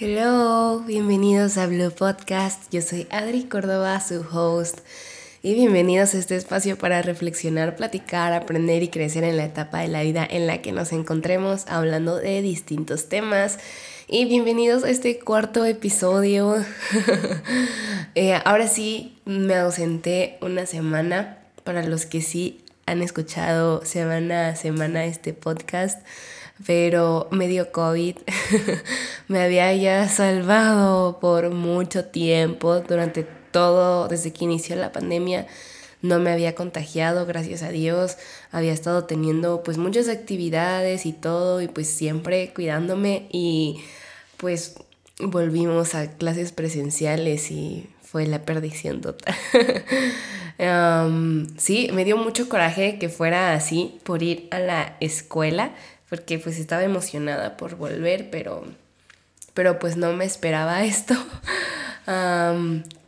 Hello, bienvenidos a Blue Podcast. Yo soy Adri Córdoba, su host. Y bienvenidos a este espacio para reflexionar, platicar, aprender y crecer en la etapa de la vida en la que nos encontremos hablando de distintos temas. Y bienvenidos a este cuarto episodio. Eh, ahora sí, me ausenté una semana. Para los que sí han escuchado semana a semana este podcast pero me dio COVID. me había ya salvado por mucho tiempo, durante todo, desde que inició la pandemia. No me había contagiado, gracias a Dios. Había estado teniendo pues muchas actividades y todo y pues siempre cuidándome y pues volvimos a clases presenciales y fue la perdición total. sí, me dio mucho coraje que fuera así por ir a la escuela porque pues estaba emocionada por volver, pero, pero pues no me esperaba esto.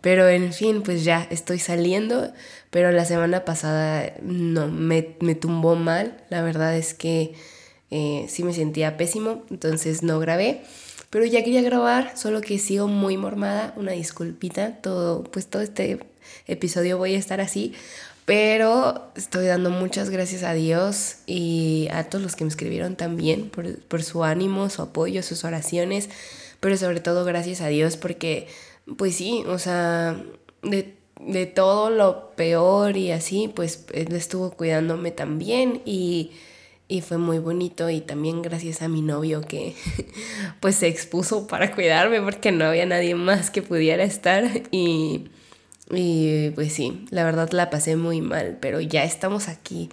pero en fin, pues ya estoy saliendo, pero la semana pasada no, me, me tumbó mal, la verdad es que eh, sí me sentía pésimo, entonces no grabé. Pero ya quería grabar, solo que sigo muy mormada, una disculpita, todo, pues todo este episodio voy a estar así, pero estoy dando muchas gracias a Dios y a todos los que me escribieron también por, su ánimo, su apoyo, sus oraciones. Pero sobre todo gracias a Dios porque, pues sí, o sea, de, de todo lo peor y así, pues Él estuvo cuidándome también y, y fue muy bonito y también gracias a mi novio que pues se expuso para cuidarme porque no había nadie más que pudiera estar y y pues sí, la verdad la pasé muy mal, pero ya estamos aquí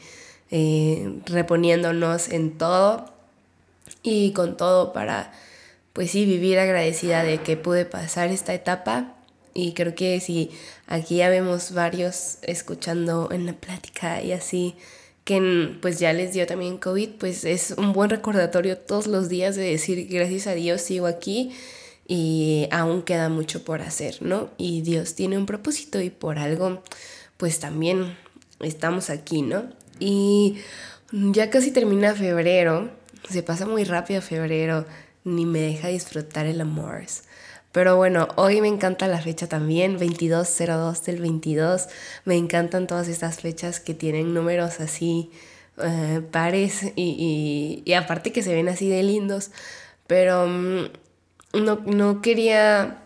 eh, reponiéndonos en todo y con todo para, pues sí, vivir agradecida de que pude pasar esta etapa. Y creo que si aquí ya vemos varios escuchando en la plática y así, que pues ya les dio también COVID, pues es un buen recordatorio todos los días de decir gracias a Dios sigo aquí y aún queda mucho por hacer, ¿no? Y Dios tiene un propósito y por algo, pues también estamos aquí, ¿no? Y ya casi termina febrero, se pasa muy rápido febrero, ni me deja disfrutar el amor. Pero bueno, hoy me encanta la fecha también, 2202 del 22. Me encantan todas estas fechas que tienen números así, eh, pares y, y, y, aparte que se ven así de lindos. Pero mm, no, quería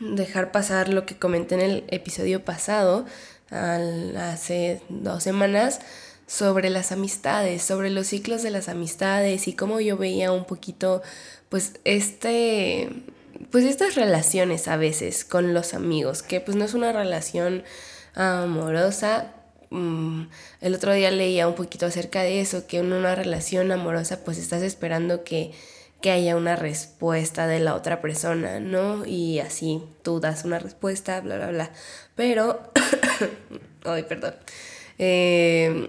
dejar pasar lo que comenté en el episodio pasado, hace dos semanas, sobre las amistades, sobre los ciclos de las amistades y cómo yo veía un poquito, pues, este, pues estas relaciones a veces con los amigos, que pues no es una relación amorosa. Mm, el otro día leía un poquito acerca de eso, que en una relación amorosa pues estás esperando que que haya una respuesta de la otra persona, ¿no? Y así tú das una respuesta, bla, bla, bla. Pero, ay, perdón. Em,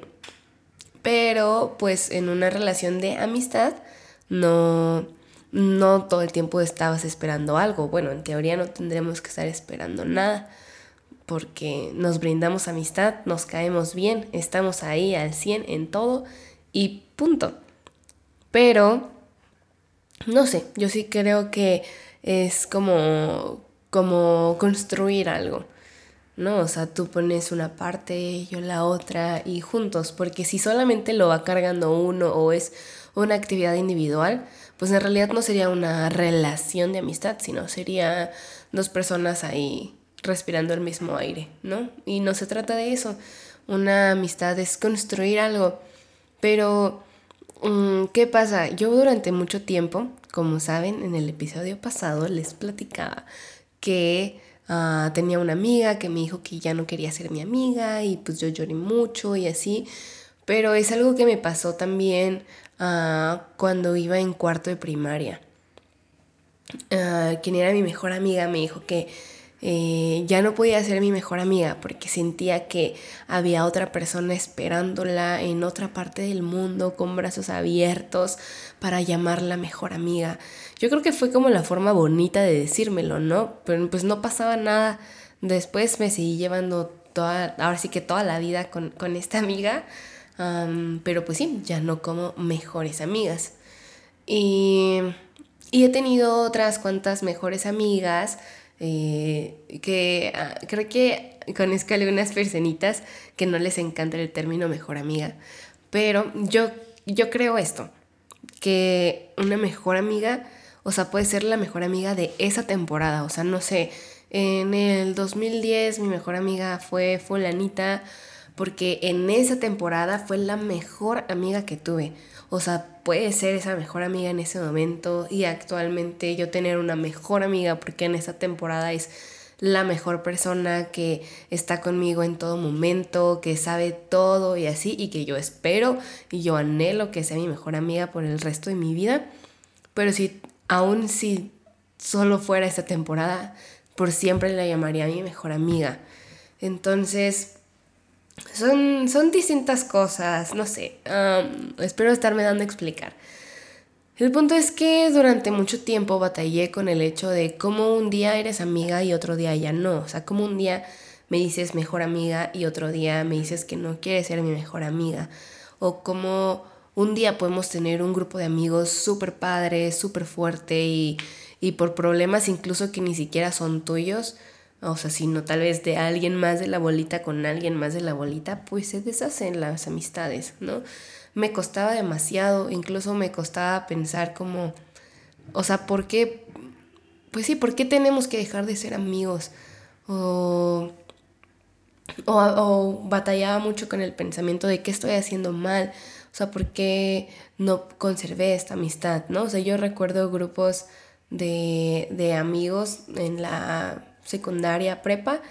pero, pues en una relación de amistad, no, no todo el tiempo estabas esperando algo. Bueno, en teoría no tendremos que estar esperando nada, porque nos brindamos amistad, nos caemos bien, estamos ahí al 100 en todo y punto. Pero no sé, yo sí creo que es como, como construir algo, ¿no? O sea, tú pones una parte, yo la otra y juntos, porque si solamente lo va cargando uno o es una actividad individual, pues en realidad no sería una relación de amistad, sino sería dos personas ahí respirando el mismo aire, ¿no? Y no se trata de eso. Una amistad es construir algo, pero ¿Qué pasa? Yo durante mucho tiempo, como saben, en el episodio pasado les platicaba que ah, tenía una amiga que me dijo que ya no quería ser mi amiga y pues yo lloré mucho y así. Pero es algo que me pasó también ah, cuando iba en cuarto de primaria. Ah, quien era mi mejor amiga me dijo que eh, ya no podía ser mi mejor amiga porque sentía que había otra persona esperándola en otra parte del mundo con brazos abiertos para llamarla mejor amiga. Yo creo que fue como la forma bonita de decírmelo, ¿no? Pero pues no pasaba nada. Después me seguí llevando toda, ahora sí que toda la vida con, esta amiga, pero pues sí, ya no como mejores amigas. Y he tenido otras cuantas mejores amigas eh, que ah, creo que conozco algunas personitas que no les encanta el término mejor amiga. Pero yo, yo creo esto, que una mejor amiga, o sea, puede ser la mejor amiga de esa temporada. O sea, no sé, en el 2010 mi mejor amiga fue fulanita porque en esa temporada fue la mejor amiga que tuve. O sea, puede ser esa mejor amiga en ese momento y actualmente yo tener una mejor amiga porque en esa temporada es la mejor persona que está conmigo en todo momento, que sabe todo y así, y que yo espero y yo anhelo que sea mi mejor amiga por el resto de mi vida. Pero si aún si solo fuera esta temporada, por siempre la llamaría mi mejor amiga. Entonces, son, son distintas cosas, no sé, espero estarme dando a explicar. El punto es que durante mucho tiempo batallé con el hecho de cómo un día eres amiga y otro día ya no. O sea, cómo un día me dices mejor amiga y otro día me dices que no quieres ser mi mejor amiga. O cómo un día podemos tener un grupo de amigos súper padre, súper fuerte y, y por problemas incluso que ni siquiera son tuyos, o sea, sino tal vez de alguien más de la bolita con alguien más de la bolita, pues se deshacen las amistades, ¿no? me costaba demasiado, incluso me costaba pensar como, o sea, ¿por qué? Pues sí, ¿por qué tenemos que dejar de ser amigos? O, o, batallaba mucho con el pensamiento de qué estoy haciendo mal, o sea, ¿por qué no conservé esta amistad? ¿no? O sea, yo recuerdo grupos de, de amigos en la secundaria prepa,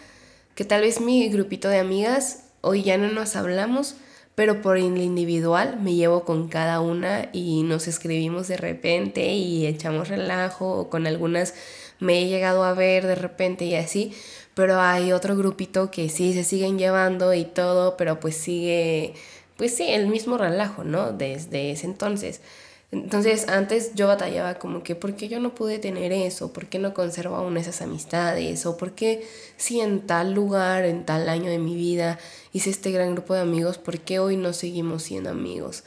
que tal vez mi grupito de amigas hoy ya no nos hablamos, pero por el individual me llevo con cada una y nos escribimos de repente y echamos relajo o con algunas me he llegado a ver de repente y así, pero hay otro grupito que sí se siguen llevando y todo, pero pues sigue, pues sí, el mismo relajo, ¿no? Desde ese entonces. Entonces antes yo batallaba como que, ¿por qué yo no pude tener eso? ¿Por qué no conservo aún esas amistades? ¿O por qué si en tal lugar, en tal año de mi vida hice este gran grupo de amigos, ¿por qué hoy no seguimos siendo amigos?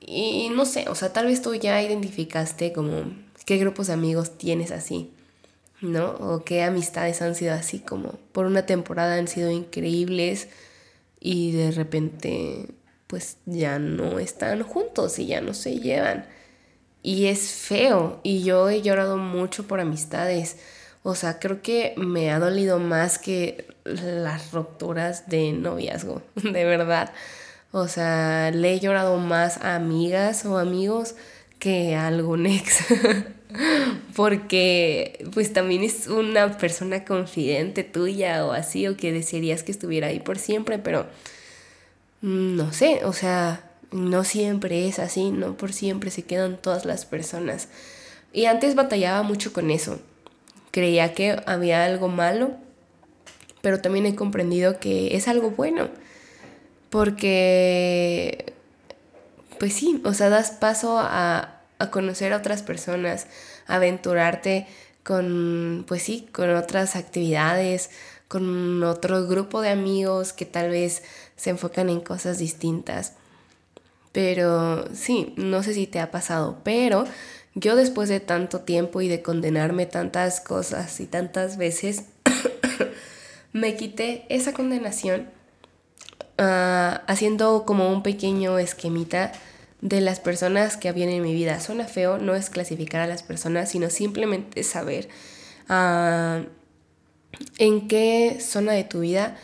Y no sé, o sea, tal vez tú ya identificaste como qué grupos de amigos tienes así, ¿no? O qué amistades han sido así como por una temporada han sido increíbles y de repente pues ya no están juntos y ya no se llevan. Y es feo y yo he llorado mucho por amistades. O sea, creo que me ha dolido más que las rupturas de noviazgo, de verdad. O sea, le he llorado más a amigas o amigos que a algún ex. Porque pues también es una persona confidente tuya o así, o que desearías que estuviera ahí por siempre, pero no sé, o sea, no siempre es así, no por siempre se quedan todas las personas. Y antes batallaba mucho con eso. Creía que había algo malo, pero también he comprendido que es algo bueno. Porque, pues sí, o sea, das paso a, a conocer a otras personas, aventurarte con, pues sí, con otras actividades, con otro grupo de amigos que tal vez se enfocan en cosas distintas. Pero sí, no sé si te ha pasado, pero yo después de tanto tiempo y de condenarme tantas cosas y tantas veces, me quité esa condenación ah, haciendo como un pequeño esquemita de las personas que habían en mi vida. Suena feo, no es clasificar a las personas, sino simplemente saber uh, en qué zona de tu vida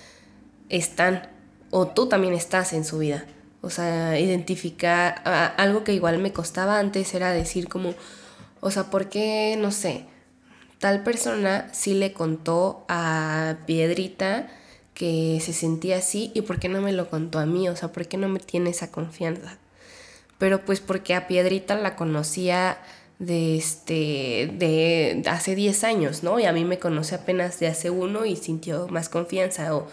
están o tú también estás en su vida. O sea, identificar algo que igual me costaba antes era decir como, o sea, ¿por qué, no sé, tal persona sí le contó a Piedrita que se sentía así y por qué no me lo contó a mí? O sea, ¿por qué no me tiene esa confianza? Pero pues porque a Piedrita la conocía de este de hace 10 años, ¿no? Y a mí me conoce apenas de hace uno y sintió más confianza o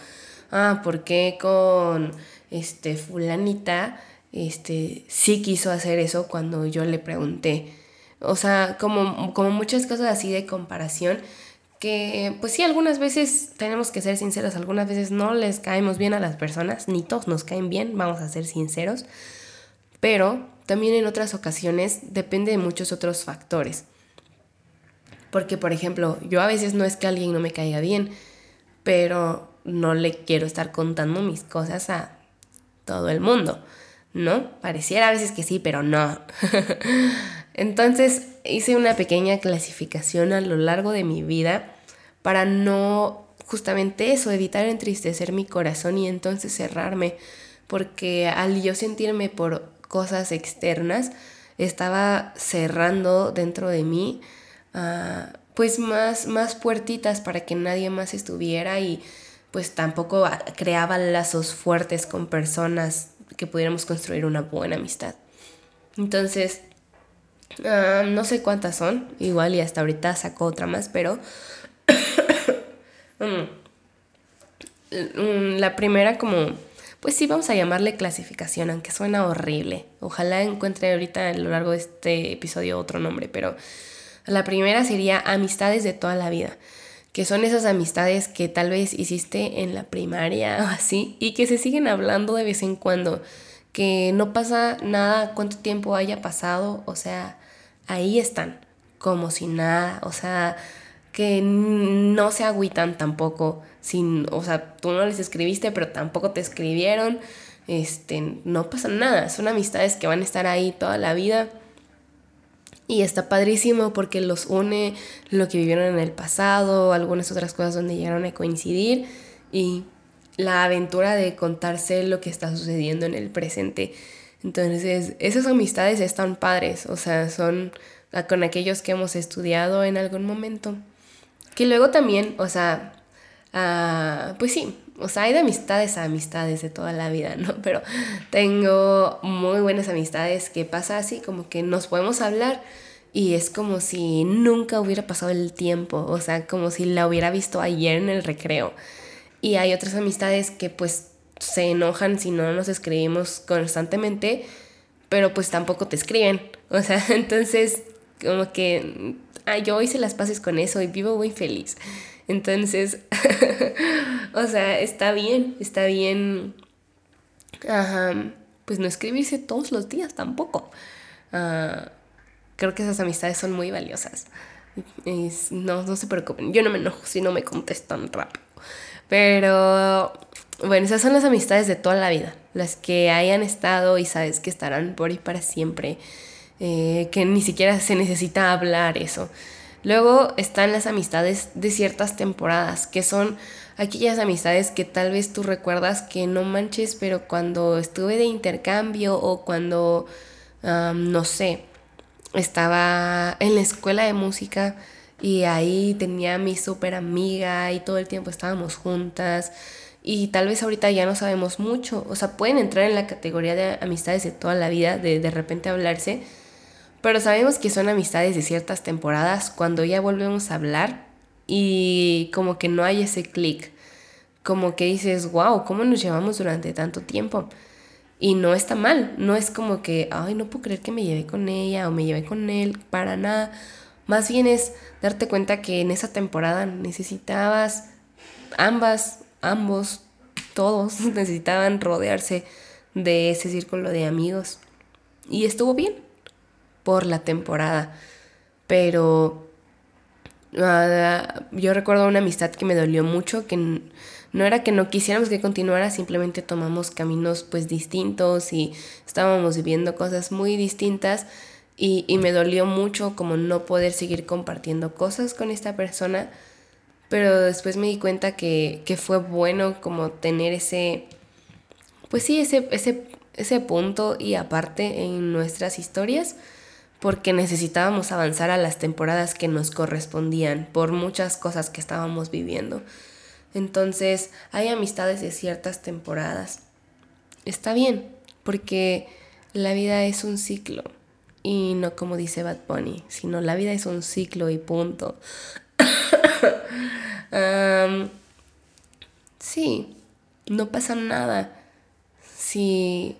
ah, ¿por qué con este fulanita este sí quiso hacer eso cuando yo le pregunté? O sea, como, como muchas cosas así de comparación que pues sí, algunas veces tenemos que ser sinceros, algunas veces no les caemos bien a las personas, ni todos nos caen bien, vamos a ser sinceros, pero también en otras ocasiones depende de muchos otros factores. Porque, por ejemplo, yo a veces no es que alguien no me caiga bien, pero no le quiero estar contando mis cosas a todo el mundo, ¿no? Pareciera a veces que sí, pero no. Entonces hice una pequeña clasificación a lo largo de mi vida para no justamente eso, evitar entristecer mi corazón y entonces cerrarme, porque al yo sentirme por cosas externas, estaba cerrando dentro de mí ah, pues más, más puertitas para que nadie más estuviera y pues tampoco creaba lazos fuertes con personas que pudiéramos construir una buena amistad. Entonces, ah, no sé cuántas son, igual y hasta ahorita saco otra más, pero mm, la primera como, pues sí, vamos a llamarle clasificación, aunque suena horrible. Ojalá encuentre ahorita a lo largo de este episodio otro nombre, pero la primera sería amistades de toda la vida que son esas amistades que tal vez hiciste en la primaria o así y que se siguen hablando de vez en cuando, que no pasa nada cuánto tiempo haya pasado, o sea, ahí están, como si nada, o sea, que no se agüitan tampoco, sin, o sea, tú no les escribiste, pero tampoco te escribieron, este, no pasa nada, son amistades que van a estar ahí toda la vida y está padrísimo porque los une lo que vivieron en el pasado, algunas otras cosas donde llegaron a coincidir y la aventura de contarse lo que está sucediendo en el presente. Entonces, esas amistades están padres, o sea, son con aquellos que hemos estudiado en algún momento. Que luego también, o sea, ah, pues sí, o sea, hay de amistades a amistades de toda la vida, ¿no? Pero tengo muy buenas amistades que pasa así, como que nos podemos hablar y es como si nunca hubiera pasado el tiempo, o sea, como si la hubiera visto ayer en el recreo. Y hay otras amistades que pues se enojan si no nos escribimos constantemente, pero pues tampoco te escriben. O sea, entonces como que ah, yo hice las paces con eso y vivo muy feliz. Entonces, o sea, está bien, está bien, pues no escribirse todos los días tampoco. Ah, creo que esas amistades son muy valiosas. no, no se preocupen, yo no me enojo si no me contestan rápido. Pero bueno, esas son las amistades de toda la vida, las que hayan estado y sabes que estarán por y para siempre, eh, que ni siquiera se necesita hablar eso. Luego están las amistades de ciertas temporadas, que son aquellas amistades que tal vez tú recuerdas que no manches, pero cuando estuve de intercambio o cuando, no sé, estaba en la escuela de música y ahí tenía mi súper amiga y todo el tiempo estábamos juntas y tal vez ahorita ya no sabemos mucho, o sea, pueden entrar en la categoría de amistades de toda la vida, de de repente hablarse, pero sabemos que son amistades de ciertas temporadas cuando ya volvemos a hablar y como que no hay ese clic. Como que dices, wow, ¿cómo nos llevamos durante tanto tiempo? Y no está mal, no es como que, ay, no puedo creer que me llevé con ella o me llevé con él, para nada. Más bien es darte cuenta que en esa temporada necesitabas, ambas, ambos, todos necesitaban rodearse de ese círculo de amigos. Y estuvo bien por la temporada. Pero ah, yo recuerdo una amistad que me dolió mucho, que no era que no quisiéramos que continuara, simplemente tomamos caminos pues distintos y estábamos viviendo cosas muy distintas. Y, me dolió mucho como no poder seguir compartiendo cosas con esta persona, pero después me di cuenta que, que fue bueno como tener ese, pues sí, ese, ese, ese punto y aparte en nuestras historias porque necesitábamos avanzar a las temporadas que nos correspondían por muchas cosas que estábamos viviendo. Entonces, hay amistades de ciertas temporadas. Está bien, porque la vida es un ciclo. Y no como dice Bad Bunny, sino la vida es un ciclo y punto. sí, no pasa nada. Si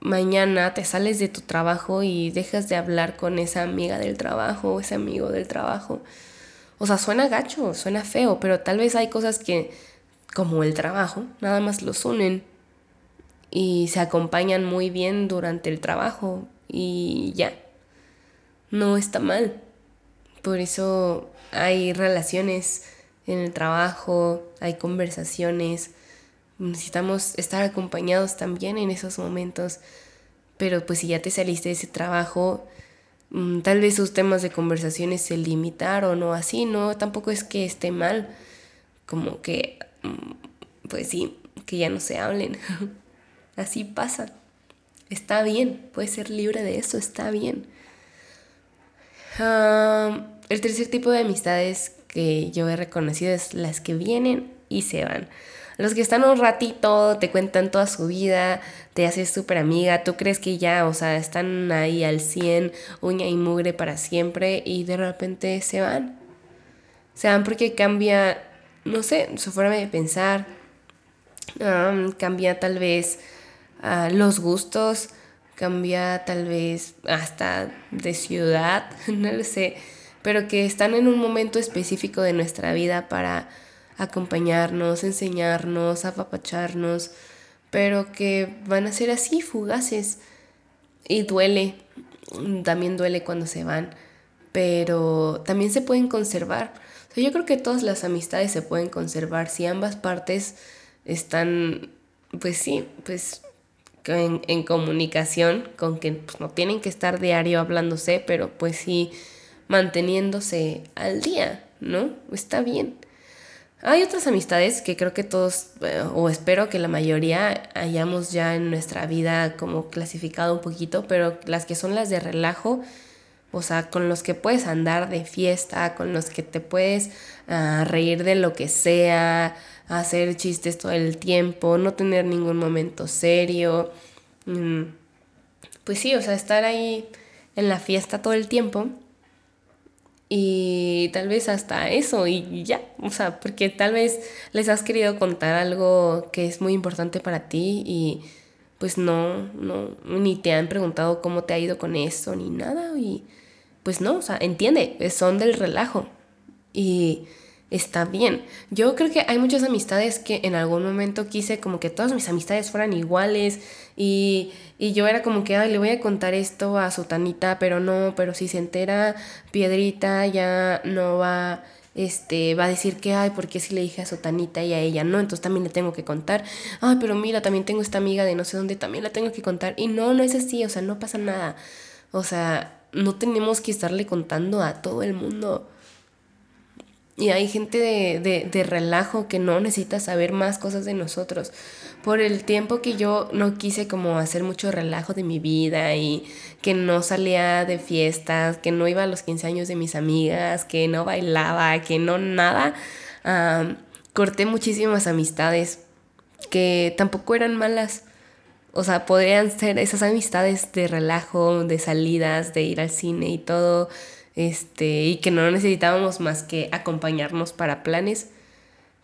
mañana te sales de tu trabajo y dejas de hablar con esa amiga del trabajo o ese amigo del trabajo. O sea, suena gacho, suena feo, pero tal vez hay cosas que, como el trabajo, nada más los unen y se acompañan muy bien durante el trabajo y ya. No está mal. por eso hay relaciones en el trabajo, hay conversaciones, necesitamos estar acompañados también en esos momentos, pero pues si ya te saliste de ese trabajo, mm, tal vez sus temas de conversaciones se limitaron o así, no, tampoco es que esté mal, como que, mm, pues sí, que ya no se hablen, así pasa, está bien, puedes ser libre de eso, está bien. el tercer tipo de amistades que yo he reconocido es las que vienen y se van. Los que están un ratito, te cuentan toda su vida, te haces súper amiga, tú crees que ya, o sea, están ahí al 100, uña y mugre para siempre y de repente se van. Se van porque cambia, no sé, su forma de pensar, cambia tal vez ah, los gustos, cambia tal vez hasta de ciudad, no lo sé pero que están en un momento específico de nuestra vida para acompañarnos, enseñarnos, apapacharnos, pero que van a ser así, fugaces. Y duele, también duele cuando se van, pero también se pueden conservar. yo creo que todas las amistades se pueden conservar si ambas partes están, pues sí, pues en, comunicación, con que pues, no tienen que estar diario hablándose, pero pues sí manteniéndose al día, ¿no? Está bien. Hay otras amistades que creo que todos, eh, o espero que la mayoría hayamos ya en nuestra vida como clasificado un poquito, pero las que son las de relajo, o sea, con los que puedes andar de fiesta, con los que te puedes ah, reír de lo que sea, hacer chistes todo el tiempo, no tener ningún momento serio. Mm, pues sí, o sea, estar ahí en la fiesta todo el tiempo y tal vez hasta eso y ya, o sea, porque tal vez les has querido contar algo que es muy importante para ti y pues no, no, ni te han preguntado cómo te ha ido con eso ni nada y pues no, o sea, entiende, son del relajo. Y está bien. Yo creo que hay muchas amistades que en algún momento quise como que todas mis amistades fueran iguales y, yo era como que, ay, le voy a contar esto a Sotanita, pero no, pero si se entera Piedrita ya no va, este, va a decir que, ay, ¿por qué si le dije a Sotanita y a ella no? Entonces también le tengo que contar, ay, pero mira, también tengo esta amiga de no sé dónde, también la tengo que contar. Y no, no es así, o sea, no pasa nada. O sea, no tenemos que estarle contando a todo el mundo. Y hay gente de, de, relajo que no necesita saber más cosas de nosotros. Por el tiempo que yo no quise como hacer mucho relajo de mi vida y que no salía de fiestas, que no iba a los 15 años de mis amigas, que no bailaba, que no nada, corté muchísimas amistades que tampoco eran malas. O sea, podrían ser esas amistades de relajo, de salidas, de ir al cine y todo este, y que no necesitábamos más que acompañarnos para planes,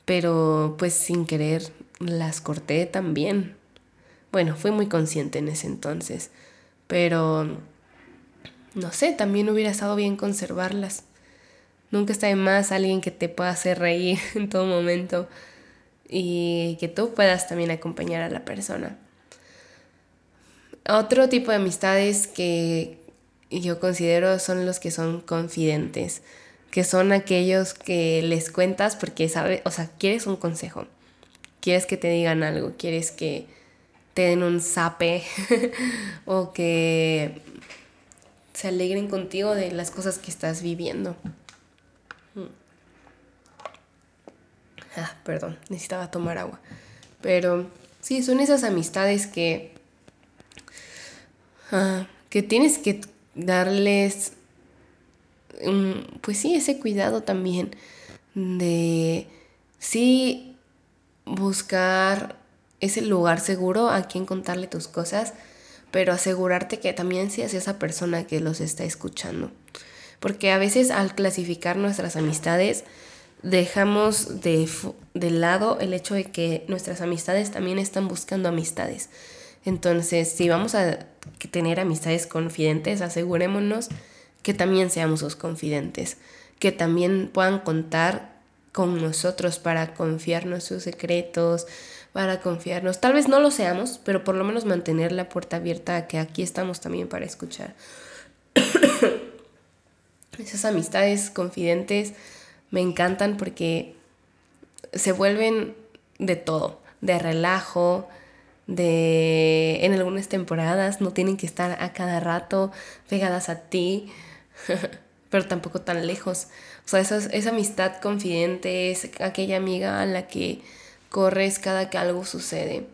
pero pues sin querer las corté también. Bueno, fui muy consciente en ese entonces, pero no sé, también hubiera estado bien conservarlas. Nunca está de más alguien que te pueda hacer reír en todo momento y que tú puedas también acompañar a la persona. Otro tipo de amistades que yo considero son los que son confidentes, que son aquellos que les cuentas porque sabes, o sea, quieres un consejo, quieres que te digan algo, quieres que te den un zape o que se alegren contigo de las cosas que estás viviendo. Mm. Ah, perdón, necesitaba tomar agua. Pero sí, son esas amistades que, ah, que tienes que darles, pues sí, ese cuidado también de sí buscar ese lugar seguro a quien contarle tus cosas, pero asegurarte que también seas esa persona que los está escuchando. Porque a veces al clasificar nuestras amistades, dejamos de, de lado el hecho de que nuestras amistades también están buscando amistades. Entonces, si vamos a tener amistades confidentes, asegurémonos que también seamos sus confidentes, que también puedan contar con nosotros para confiarnos sus secretos, para confiarnos. Tal vez no lo seamos, pero por lo menos mantener la puerta abierta que aquí estamos también para escuchar. Esas amistades confidentes me encantan porque se vuelven de todo, de relajo, de en algunas temporadas no tienen que estar a cada rato pegadas a ti, pero tampoco tan lejos. O sea, esa, esa amistad confidente es aquella amiga a la que corres cada que algo sucede.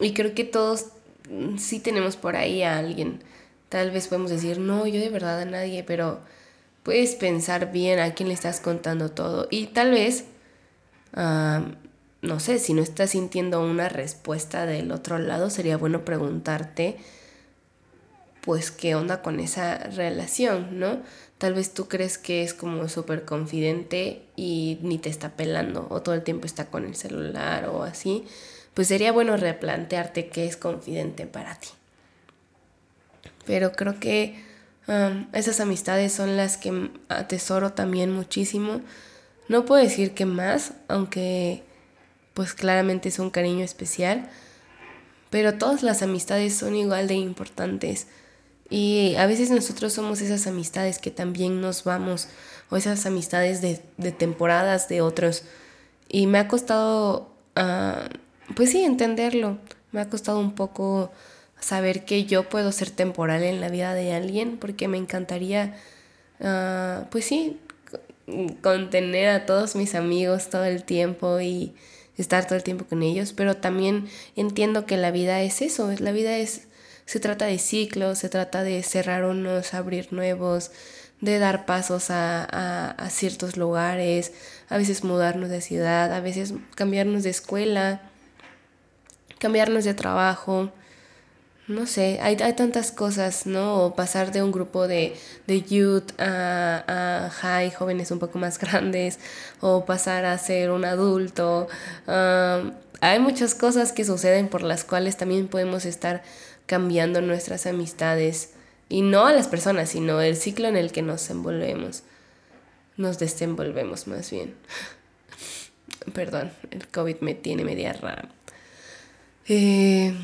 Y creo que todos mm, sí tenemos por ahí a alguien. Tal vez podemos decir, no, yo de verdad a nadie, pero puedes pensar bien a quién le estás contando todo. Y tal vez no sé, si no estás sintiendo una respuesta del otro lado, sería bueno preguntarte, pues, qué onda con esa relación, ¿no? Tal vez tú crees que es como súper confidente y ni te está pelando o todo el tiempo está con el celular o así. Pues sería bueno replantearte qué es confidente para ti. Pero creo que esas amistades son las que atesoro también muchísimo no puedo decir que más, aunque pues claramente es un cariño especial, pero todas las amistades son igual de importantes. Y a veces nosotros somos esas amistades que también nos vamos, o esas amistades de, temporadas de otros. Y me ha costado, ah, pues sí, entenderlo. Me ha costado un poco saber que yo puedo ser temporal en la vida de alguien, porque me encantaría, uh, pues sí, contener a todos mis amigos todo el tiempo y estar todo el tiempo con ellos, pero también entiendo que la vida es eso, la vida es, se trata de ciclos, se trata de cerrar unos, abrir nuevos, de dar pasos a, a, a ciertos lugares, a veces mudarnos de ciudad, a veces cambiarnos de escuela, cambiarnos de trabajo, no sé, hay, hay tantas cosas, ¿no? O pasar de un grupo de, de youth a, a, high, jóvenes un poco más grandes, o pasar a ser un adulto. hay muchas cosas que suceden por las cuales también podemos estar cambiando nuestras amistades. Y no a las personas, sino el ciclo en el que nos envolvemos. Nos desenvolvemos más bien. Perdón, el COVID me tiene media rara. Eh,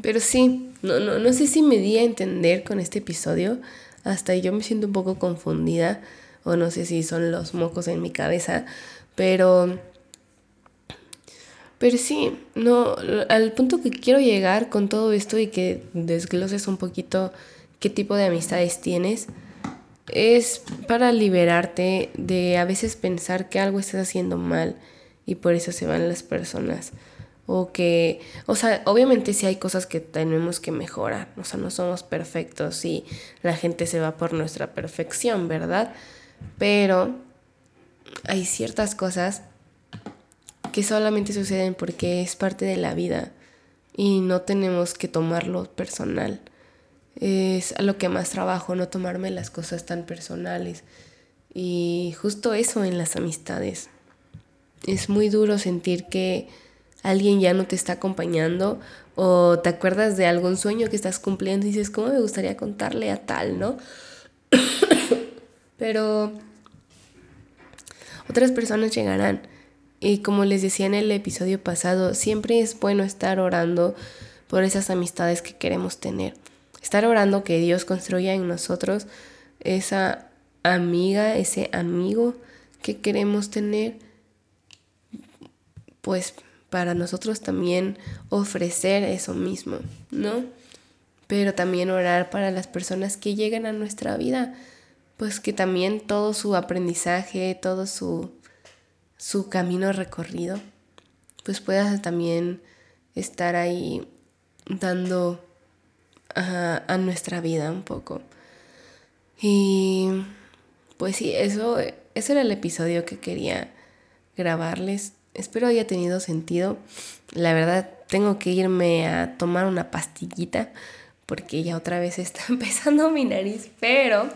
pero sí, no, no, no sé si me di a entender con este episodio. Hasta yo me siento un poco confundida. O no sé si son los mocos en mi cabeza. Pero. Pero sí, no, al punto que quiero llegar con todo esto y que desgloses un poquito qué tipo de amistades tienes, es para liberarte de a veces pensar que algo estás haciendo mal y por eso se van las personas o que, o sea, obviamente sí hay cosas que tenemos que mejorar, o sea, no somos perfectos y la gente se va por nuestra perfección, ¿verdad? Pero hay ciertas cosas que solamente suceden porque es parte de la vida y no tenemos que tomarlo personal. Es a lo que más trabajo, no tomarme las cosas tan personales. Y justo eso en las amistades. Es muy duro sentir que alguien ya no te está acompañando o te acuerdas de algún sueño que estás cumpliendo y dices, ¿cómo me gustaría contarle a tal, no? Pero otras personas llegarán. Y como les decía en el episodio pasado, siempre es bueno estar orando por esas amistades que queremos tener. Estar orando que Dios construya en nosotros esa amiga, ese amigo que queremos tener, pues para nosotros también ofrecer eso mismo, ¿no? Pero también orar para las personas que llegan a nuestra vida, pues que también todo su aprendizaje, todo su, su camino recorrido, pues pueda también estar ahí dando a, nuestra vida un poco. Y pues sí, eso, eso era el episodio que quería grabarles. Espero haya tenido sentido. La verdad, tengo que irme a tomar una pastillita porque ya otra vez está empezando mi nariz, pero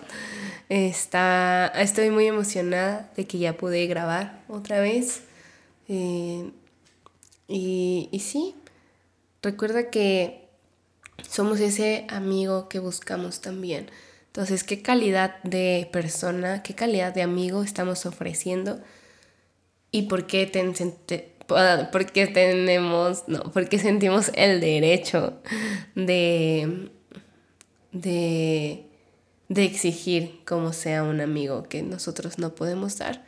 está, estoy muy emocionada de que ya pude grabar otra vez. Eh, y, y sí, recuerda que somos ese amigo que buscamos también. Entonces, ¿qué calidad de persona, qué calidad de amigo estamos ofreciendo? Y por qué, tenemos, no, porque sentimos el derecho de, de de exigir como sea un amigo que nosotros no podemos dar.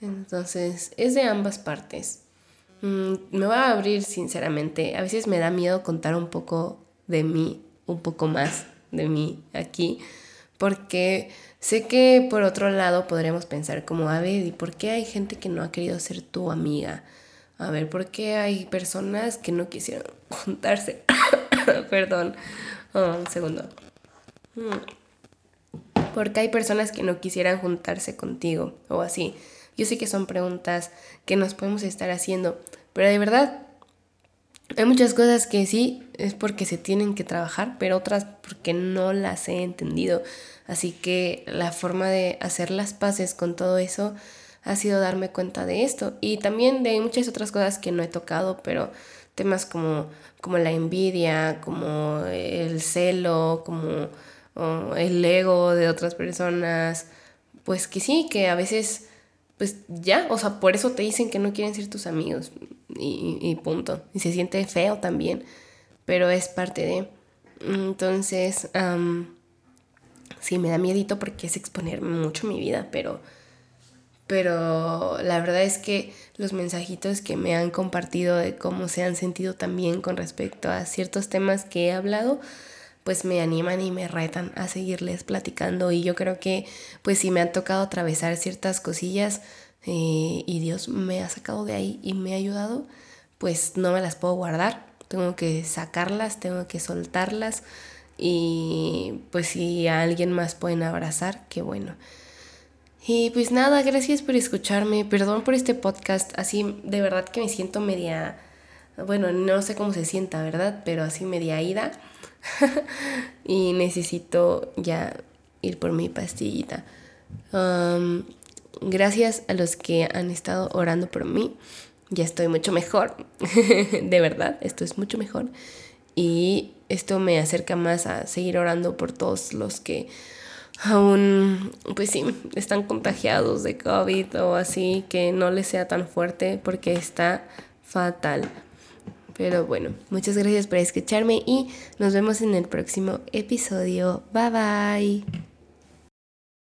Entonces, es de ambas partes. Mm, me voy a abrir sinceramente. A veces me da miedo contar un poco de mí, un poco más de mí aquí, porque sé que por otro lado podremos pensar como, a ¿y por qué hay gente que no ha querido ser tu amiga? A ver, ¿por qué hay personas que no quisieron juntarse? Perdón, oh, un segundo. Mm. ¿Por qué hay personas que no quisieran juntarse contigo o así? Yo sé que son preguntas que nos podemos estar haciendo, pero de verdad hay muchas cosas que sí es porque se tienen que trabajar, pero otras porque no las he entendido. Así que la forma de hacer las paces con todo eso ha sido darme cuenta de esto. Y también de muchas otras cosas que no he tocado, pero temas como, como la envidia, como el celo, como el ego de otras personas, pues que sí, que a veces pues ya, o sea, por eso te dicen que no quieren ser tus amigos y, punto. Y se siente feo también, pero es parte de... Entonces, sí, me da miedito porque es exponer mucho mi vida, pero, pero la verdad es que los mensajitos que me han compartido de cómo se han sentido también con respecto a ciertos temas que he hablado, pues me animan y me retan a seguirles platicando. Y yo creo que pues si me han tocado atravesar ciertas cosillas eh, y Dios me ha sacado de ahí y me ha ayudado, pues no me las puedo guardar, tengo que sacarlas, tengo que soltarlas y pues si a alguien más pueden abrazar, qué bueno. Y pues nada, gracias por escucharme, perdón por este podcast, así de verdad que me siento media, bueno, no sé cómo se sienta, ¿verdad? Pero así media ida. y necesito ya ir por mi pastillita. gracias a los que han estado orando por mí. Ya estoy mucho mejor. de verdad, esto es mucho mejor. Y esto me acerca más a seguir orando por todos los que aún, pues sí, están contagiados de COVID o así, que no les sea tan fuerte porque está fatal. Pero bueno, muchas gracias por escucharme y nos vemos en el próximo episodio. Bye bye.